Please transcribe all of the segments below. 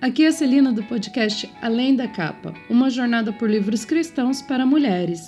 Aqui é a Celina do podcast Além da Capa, uma jornada por livros cristãos para mulheres.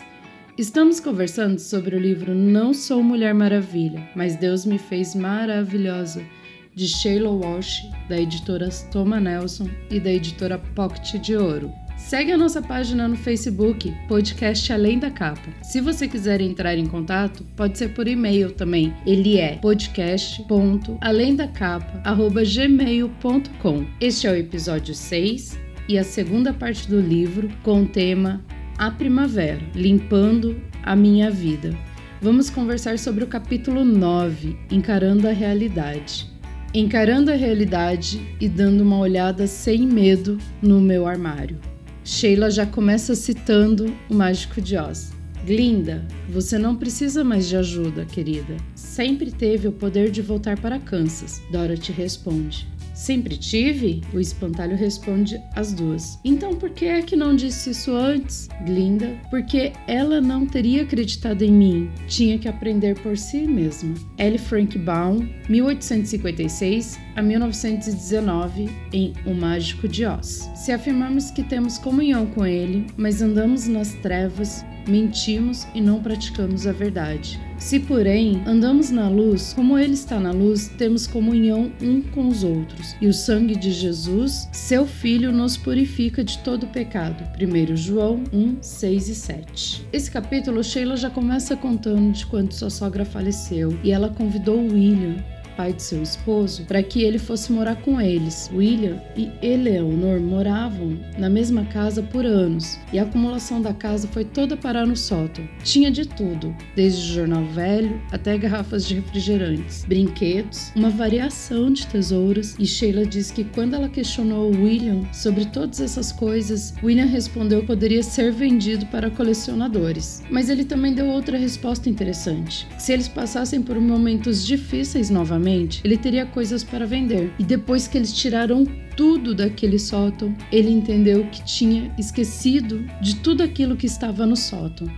Estamos conversando sobre o livro Não Sou Mulher Maravilha, mas Deus me fez maravilhosa, de Sheila Walsh, da editora Toma Nelson e da editora Pocket de Ouro. Segue a nossa página no Facebook, podcast Além da Capa. Se você quiser entrar em contato, pode ser por e-mail também. Ele é podcast.alendacapa@gmail.com. Este é o episódio 6 e a segunda parte do livro com o tema A Primavera, limpando a minha vida. Vamos conversar sobre o capítulo 9, Encarando a Realidade. Encarando a realidade e dando uma olhada sem medo no meu armário. Sheila já começa citando o Mágico de Oz. Glinda, você não precisa mais de ajuda, querida. Sempre teve o poder de voltar para Kansas. Dorothy responde. Sempre tive? O espantalho responde as duas. Então por que é que não disse isso antes? Glinda, porque ela não teria acreditado em mim. Tinha que aprender por si mesma. L. Frank Baum, 1856 a 1919, em O Mágico de Oz. Se afirmarmos que temos comunhão com ele, mas andamos nas trevas, mentimos e não praticamos a verdade. Se, porém, andamos na luz, como Ele está na luz, temos comunhão um com os outros. E o sangue de Jesus, seu Filho, nos purifica de todo pecado. 1 João 1, 6 e 7. Esse capítulo, Sheila já começa contando de quando sua sogra faleceu e ela convidou William pai de seu esposo, para que ele fosse morar com eles. William e Eleanor moravam na mesma casa por anos e a acumulação da casa foi toda parar no sótão. Tinha de tudo, desde jornal velho até garrafas de refrigerantes, brinquedos, uma variação de tesouras. E Sheila diz que quando ela questionou William sobre todas essas coisas, William respondeu que poderia ser vendido para colecionadores. Mas ele também deu outra resposta interessante: se eles passassem por momentos difíceis novamente, ele teria coisas para vender. E depois que eles tiraram tudo daquele sótão, ele entendeu que tinha esquecido de tudo aquilo que estava no sótão.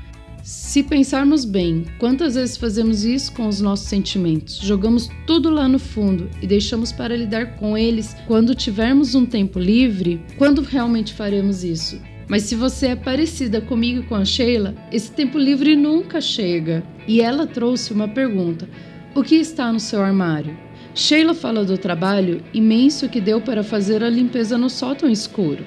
Se pensarmos bem, quantas vezes fazemos isso com os nossos sentimentos? Jogamos tudo lá no fundo e deixamos para lidar com eles quando tivermos um tempo livre? Quando realmente faremos isso? Mas se você é parecida comigo e com a Sheila, esse tempo livre nunca chega. E ela trouxe uma pergunta: o que está no seu armário? Sheila fala do trabalho imenso que deu para fazer a limpeza no sótão escuro.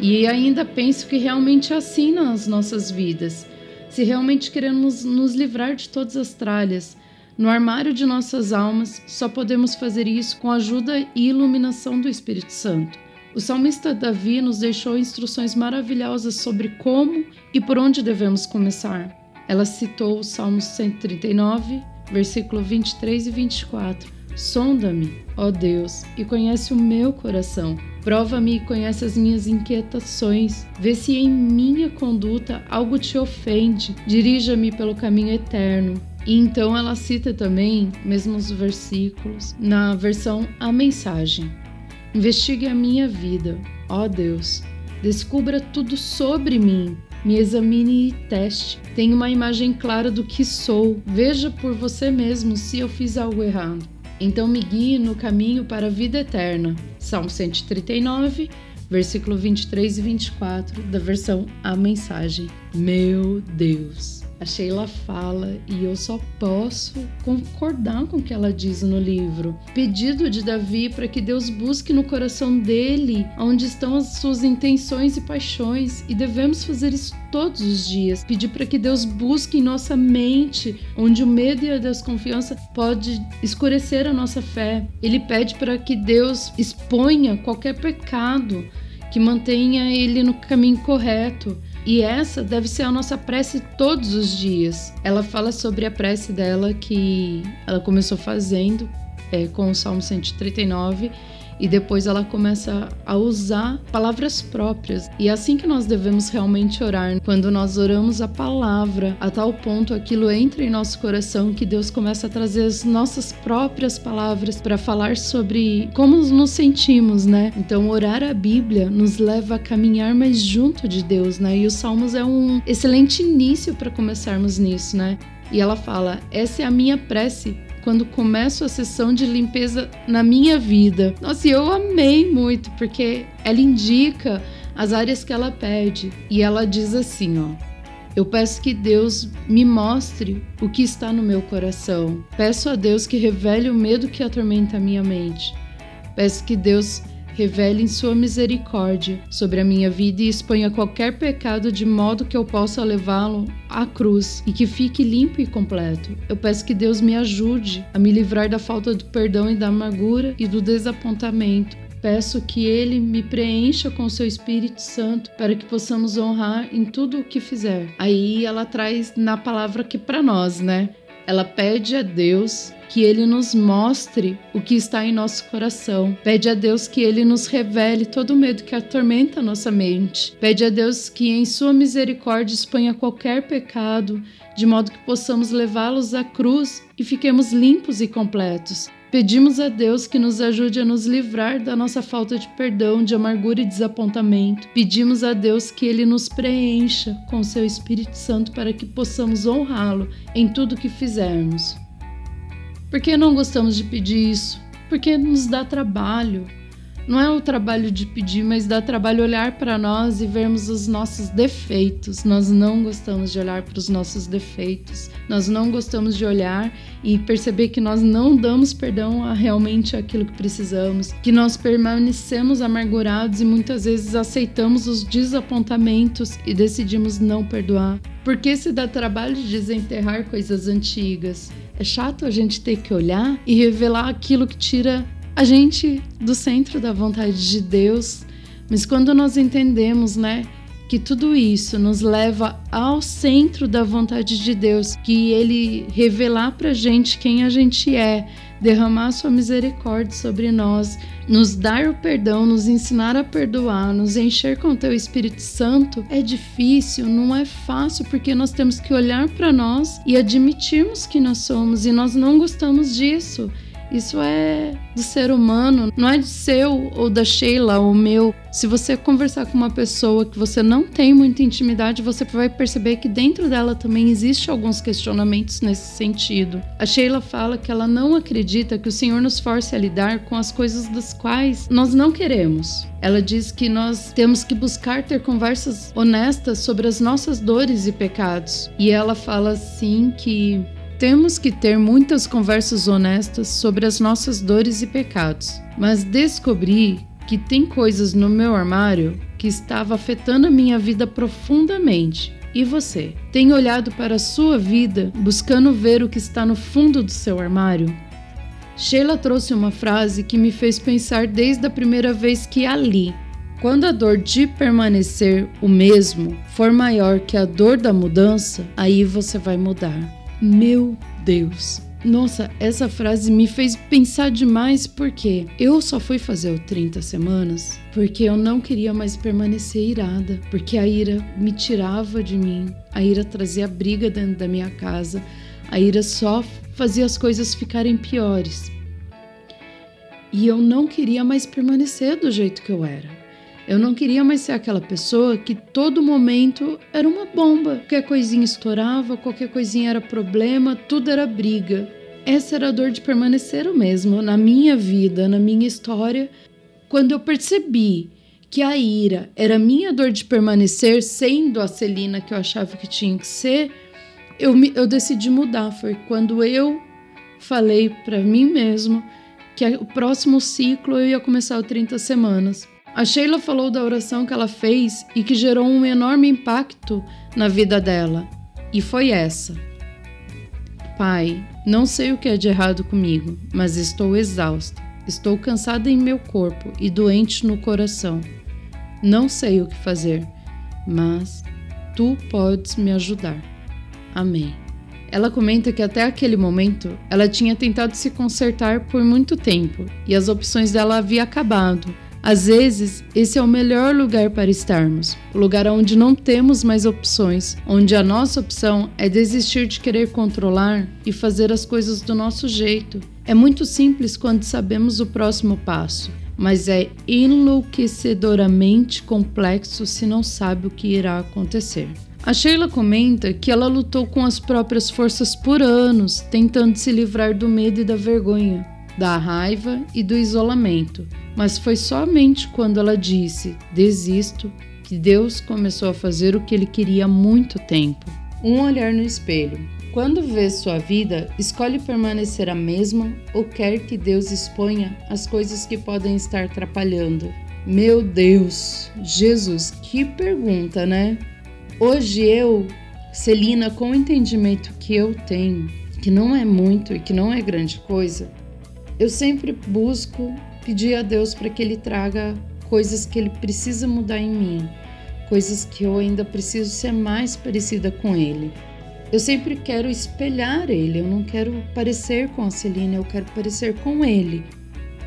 E ainda penso que realmente é assim nas nossas vidas. Se realmente queremos nos livrar de todas as tralhas, no armário de nossas almas, só podemos fazer isso com a ajuda e iluminação do Espírito Santo. O salmista Davi nos deixou instruções maravilhosas sobre como e por onde devemos começar. Ela citou o Salmo 139, versículo 23 e 24. Sonda-me, ó Deus, e conhece o meu coração. Prova-me e conhece as minhas inquietações. Vê se em minha conduta algo te ofende. Dirija-me pelo caminho eterno. E então ela cita também, mesmos versículos, na versão A Mensagem. Investigue a minha vida, ó Deus. Descubra tudo sobre mim me examine e teste. Tenha uma imagem clara do que sou. Veja por você mesmo se eu fiz algo errado. Então me guie no caminho para a vida eterna. Salmo 139, versículo 23 e 24 da versão A Mensagem. Meu Deus! A Sheila fala e eu só posso concordar com o que ela diz no livro. Pedido de Davi para que Deus busque no coração dele onde estão as suas intenções e paixões, e devemos fazer isso todos os dias. Pedir para que Deus busque em nossa mente onde o medo e a desconfiança pode escurecer a nossa fé. Ele pede para que Deus exponha qualquer pecado que mantenha ele no caminho correto e essa deve ser a nossa prece todos os dias. Ela fala sobre a prece dela que ela começou fazendo é, com o Salmo 139 e depois ela começa a usar palavras próprias. E é assim que nós devemos realmente orar, quando nós oramos a palavra, a tal ponto aquilo entra em nosso coração que Deus começa a trazer as nossas próprias palavras para falar sobre como nos sentimos, né? Então, orar a Bíblia nos leva a caminhar mais junto de Deus, né? E os Salmos é um excelente início para começarmos nisso, né? E ela fala: Essa é a minha prece quando começo a sessão de limpeza na minha vida. Nossa, e eu amei muito, porque ela indica as áreas que ela pede. E ela diz assim, ó: eu peço que Deus me mostre o que está no meu coração. Peço a Deus que revele o medo que atormenta a minha mente. Peço que Deus revele em sua misericórdia sobre a minha vida e exponha qualquer pecado de modo que eu possa levá-lo à cruz e que fique limpo e completo. Eu peço que Deus me ajude a me livrar da falta do perdão e da amargura e do desapontamento. Peço que Ele me preencha com seu Espírito Santo para que possamos honrar em tudo o que fizer. Aí ela traz na palavra aqui para nós, né? Ela pede a Deus que Ele nos mostre o que está em nosso coração. Pede a Deus que Ele nos revele todo o medo que atormenta nossa mente. Pede a Deus que, em Sua misericórdia, exponha qualquer pecado, de modo que possamos levá-los à cruz e fiquemos limpos e completos. Pedimos a Deus que nos ajude a nos livrar da nossa falta de perdão, de amargura e desapontamento. Pedimos a Deus que Ele nos preencha com seu Espírito Santo para que possamos honrá-lo em tudo que fizermos. Por que não gostamos de pedir isso? Porque nos dá trabalho, não é o trabalho de pedir, mas dá trabalho olhar para nós e vermos os nossos defeitos. Nós não gostamos de olhar para os nossos defeitos. Nós não gostamos de olhar e perceber que nós não damos perdão a realmente aquilo que precisamos, que nós permanecemos amargurados e muitas vezes aceitamos os desapontamentos e decidimos não perdoar. Porque se dá trabalho de desenterrar coisas antigas. É chato a gente ter que olhar e revelar aquilo que tira a gente do centro da vontade de Deus, mas quando nós entendemos, né, que tudo isso nos leva ao centro da vontade de Deus, que Ele revelar para gente quem a gente é, derramar Sua misericórdia sobre nós, nos dar o perdão, nos ensinar a perdoar, nos encher com o Teu Espírito Santo, é difícil, não é fácil, porque nós temos que olhar para nós e admitirmos que nós somos e nós não gostamos disso. Isso é do ser humano, não é de seu ou da Sheila ou meu. Se você conversar com uma pessoa que você não tem muita intimidade, você vai perceber que dentro dela também existe alguns questionamentos nesse sentido. A Sheila fala que ela não acredita que o Senhor nos force a lidar com as coisas das quais nós não queremos. Ela diz que nós temos que buscar ter conversas honestas sobre as nossas dores e pecados. E ela fala assim que temos que ter muitas conversas honestas sobre as nossas dores e pecados, mas descobri que tem coisas no meu armário que estava afetando a minha vida profundamente. E você? Tem olhado para a sua vida buscando ver o que está no fundo do seu armário? Sheila trouxe uma frase que me fez pensar desde a primeira vez que a li. Quando a dor de permanecer o mesmo for maior que a dor da mudança, aí você vai mudar. Meu Deus. Nossa, essa frase me fez pensar demais porque eu só fui fazer o 30 semanas porque eu não queria mais permanecer irada, porque a ira me tirava de mim, a ira trazia briga dentro da minha casa, a ira só fazia as coisas ficarem piores. E eu não queria mais permanecer do jeito que eu era. Eu não queria mais ser aquela pessoa que todo momento era uma bomba. Qualquer coisinha estourava, qualquer coisinha era problema, tudo era briga. Essa era a dor de permanecer o mesmo na minha vida, na minha história. Quando eu percebi que a ira era minha dor de permanecer, sendo a Celina que eu achava que tinha que ser, eu, me, eu decidi mudar. Foi quando eu falei para mim mesmo que o próximo ciclo eu ia começar o 30 semanas. A Sheila falou da oração que ela fez e que gerou um enorme impacto na vida dela, e foi essa: Pai, não sei o que é de errado comigo, mas estou exausta. Estou cansada em meu corpo e doente no coração. Não sei o que fazer, mas tu podes me ajudar. Amém. Ela comenta que até aquele momento ela tinha tentado se consertar por muito tempo e as opções dela haviam acabado às vezes, esse é o melhor lugar para estarmos, o lugar onde não temos mais opções, onde a nossa opção é desistir de querer controlar e fazer as coisas do nosso jeito. É muito simples quando sabemos o próximo passo, mas é enlouquecedoramente complexo se não sabe o que irá acontecer. A Sheila comenta que ela lutou com as próprias forças por anos, tentando se livrar do medo e da vergonha, da raiva e do isolamento. Mas foi somente quando ela disse: Desisto, que Deus começou a fazer o que ele queria há muito tempo. Um olhar no espelho. Quando vê sua vida, escolhe permanecer a mesma ou quer que Deus exponha as coisas que podem estar atrapalhando? Meu Deus, Jesus, que pergunta, né? Hoje eu, Celina, com o entendimento que eu tenho, que não é muito e que não é grande coisa, eu sempre busco pedir a Deus para que Ele traga coisas que Ele precisa mudar em mim, coisas que eu ainda preciso ser mais parecida com Ele. Eu sempre quero espelhar Ele, eu não quero parecer com a Celina, eu quero parecer com Ele.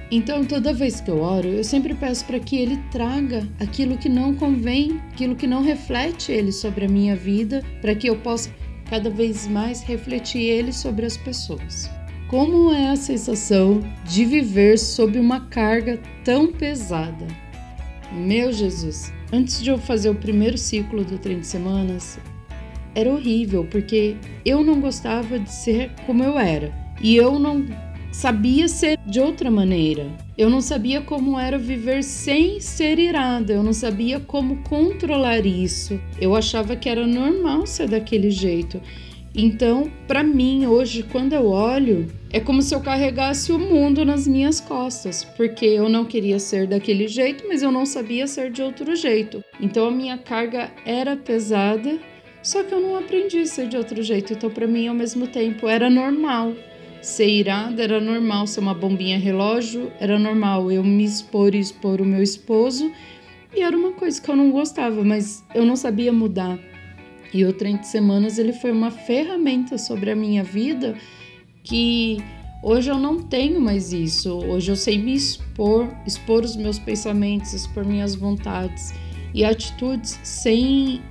Então, toda vez que eu oro, eu sempre peço para que Ele traga aquilo que não convém, aquilo que não reflete Ele sobre a minha vida, para que eu possa cada vez mais refletir Ele sobre as pessoas. Como é a sensação de viver sob uma carga tão pesada? Meu Jesus, antes de eu fazer o primeiro ciclo do 30 semanas, era horrível, porque eu não gostava de ser como eu era. E eu não sabia ser de outra maneira. Eu não sabia como era viver sem ser irada, eu não sabia como controlar isso. Eu achava que era normal ser daquele jeito. Então, para mim, hoje, quando eu olho, é como se eu carregasse o mundo nas minhas costas, porque eu não queria ser daquele jeito, mas eu não sabia ser de outro jeito. Então, a minha carga era pesada, só que eu não aprendi a ser de outro jeito. Então, para mim, ao mesmo tempo, era normal ser irada era normal, ser uma bombinha relógio era normal, eu me expor e expor o meu esposo, e era uma coisa que eu não gostava, mas eu não sabia mudar. E o 30 Semanas ele foi uma ferramenta sobre a minha vida que hoje eu não tenho mais isso. Hoje eu sei me expor, expor os meus pensamentos, expor minhas vontades e atitudes sem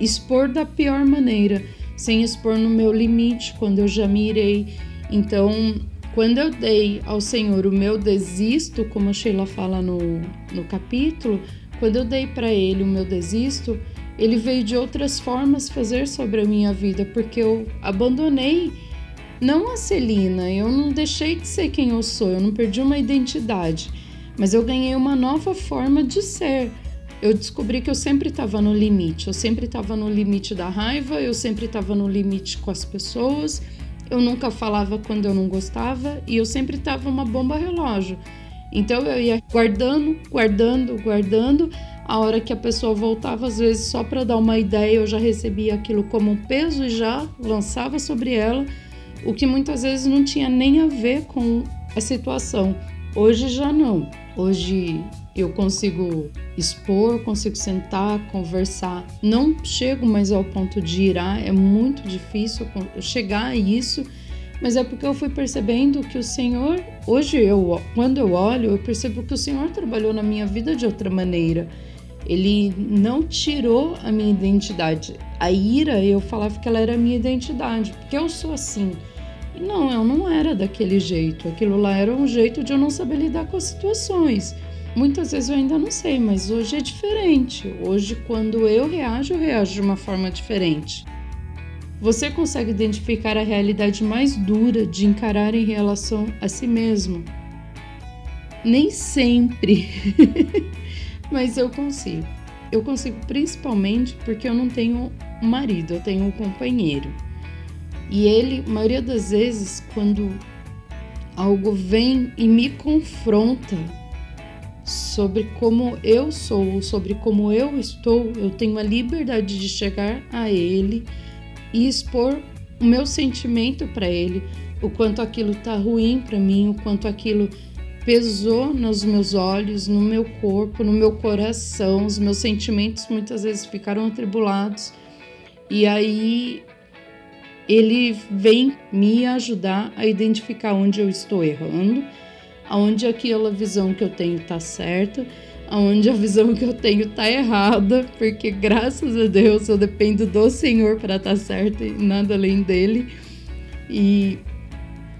expor da pior maneira, sem expor no meu limite, quando eu já me irei então, quando eu dei ao Senhor o meu desisto, como a Sheila fala no, no capítulo, quando eu dei para Ele o meu desisto, Ele veio de outras formas fazer sobre a minha vida, porque eu abandonei não a Celina, eu não deixei de ser quem eu sou, eu não perdi uma identidade, mas eu ganhei uma nova forma de ser. Eu descobri que eu sempre estava no limite, eu sempre estava no limite da raiva, eu sempre estava no limite com as pessoas eu nunca falava quando eu não gostava e eu sempre estava uma bomba relógio. Então eu ia guardando, guardando, guardando. A hora que a pessoa voltava, às vezes só para dar uma ideia, eu já recebia aquilo como um peso e já lançava sobre ela, o que muitas vezes não tinha nem a ver com a situação. Hoje já não. Hoje eu consigo expor, consigo sentar, conversar. Não chego mais ao ponto de irar, é muito difícil chegar a isso, mas é porque eu fui percebendo que o Senhor, hoje eu, quando eu olho, eu percebo que o Senhor trabalhou na minha vida de outra maneira. Ele não tirou a minha identidade. A ira, eu falava que ela era a minha identidade, porque eu sou assim. E não, eu não era daquele jeito. Aquilo lá era um jeito de eu não saber lidar com as situações. Muitas vezes eu ainda não sei, mas hoje é diferente. Hoje, quando eu reajo, eu reajo de uma forma diferente. Você consegue identificar a realidade mais dura de encarar em relação a si mesmo? Nem sempre, mas eu consigo. Eu consigo principalmente porque eu não tenho um marido, eu tenho um companheiro. E ele, maioria das vezes, quando algo vem e me confronta, sobre como eu sou, sobre como eu estou, eu tenho a liberdade de chegar a Ele e expor o meu sentimento para Ele, o quanto aquilo tá ruim para mim, o quanto aquilo pesou nos meus olhos, no meu corpo, no meu coração, os meus sentimentos muitas vezes ficaram atribulados. E aí ele vem me ajudar a identificar onde eu estou errando aonde aquela visão que eu tenho está certa, aonde a visão que eu tenho está errada, porque graças a Deus eu dependo do Senhor para estar tá certa e nada além dele.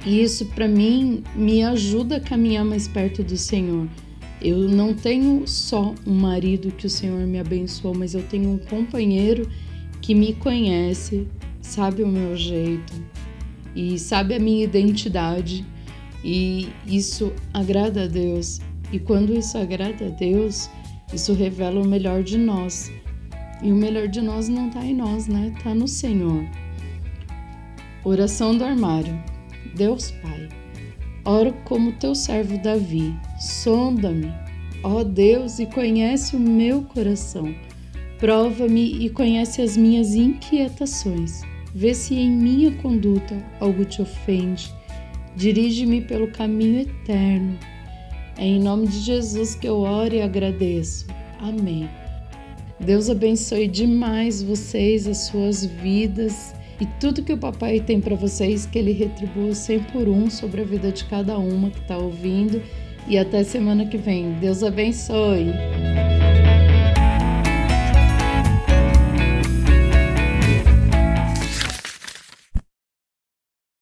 E isso para mim me ajuda a caminhar mais perto do Senhor. Eu não tenho só um marido que o Senhor me abençoou, mas eu tenho um companheiro que me conhece, sabe o meu jeito e sabe a minha identidade, e isso agrada a Deus. E quando isso agrada a Deus, isso revela o melhor de nós. E o melhor de nós não está em nós, né? Está no Senhor. Oração do armário. Deus Pai, oro como teu servo Davi. Sonda-me, ó Deus, e conhece o meu coração. Prova-me e conhece as minhas inquietações. Vê se em minha conduta algo te ofende. Dirige-me pelo caminho eterno. É em nome de Jesus que eu oro e agradeço. Amém. Deus abençoe demais vocês, as suas vidas e tudo que o papai tem para vocês, que ele retribua 100 por um sobre a vida de cada uma que está ouvindo. E até semana que vem. Deus abençoe.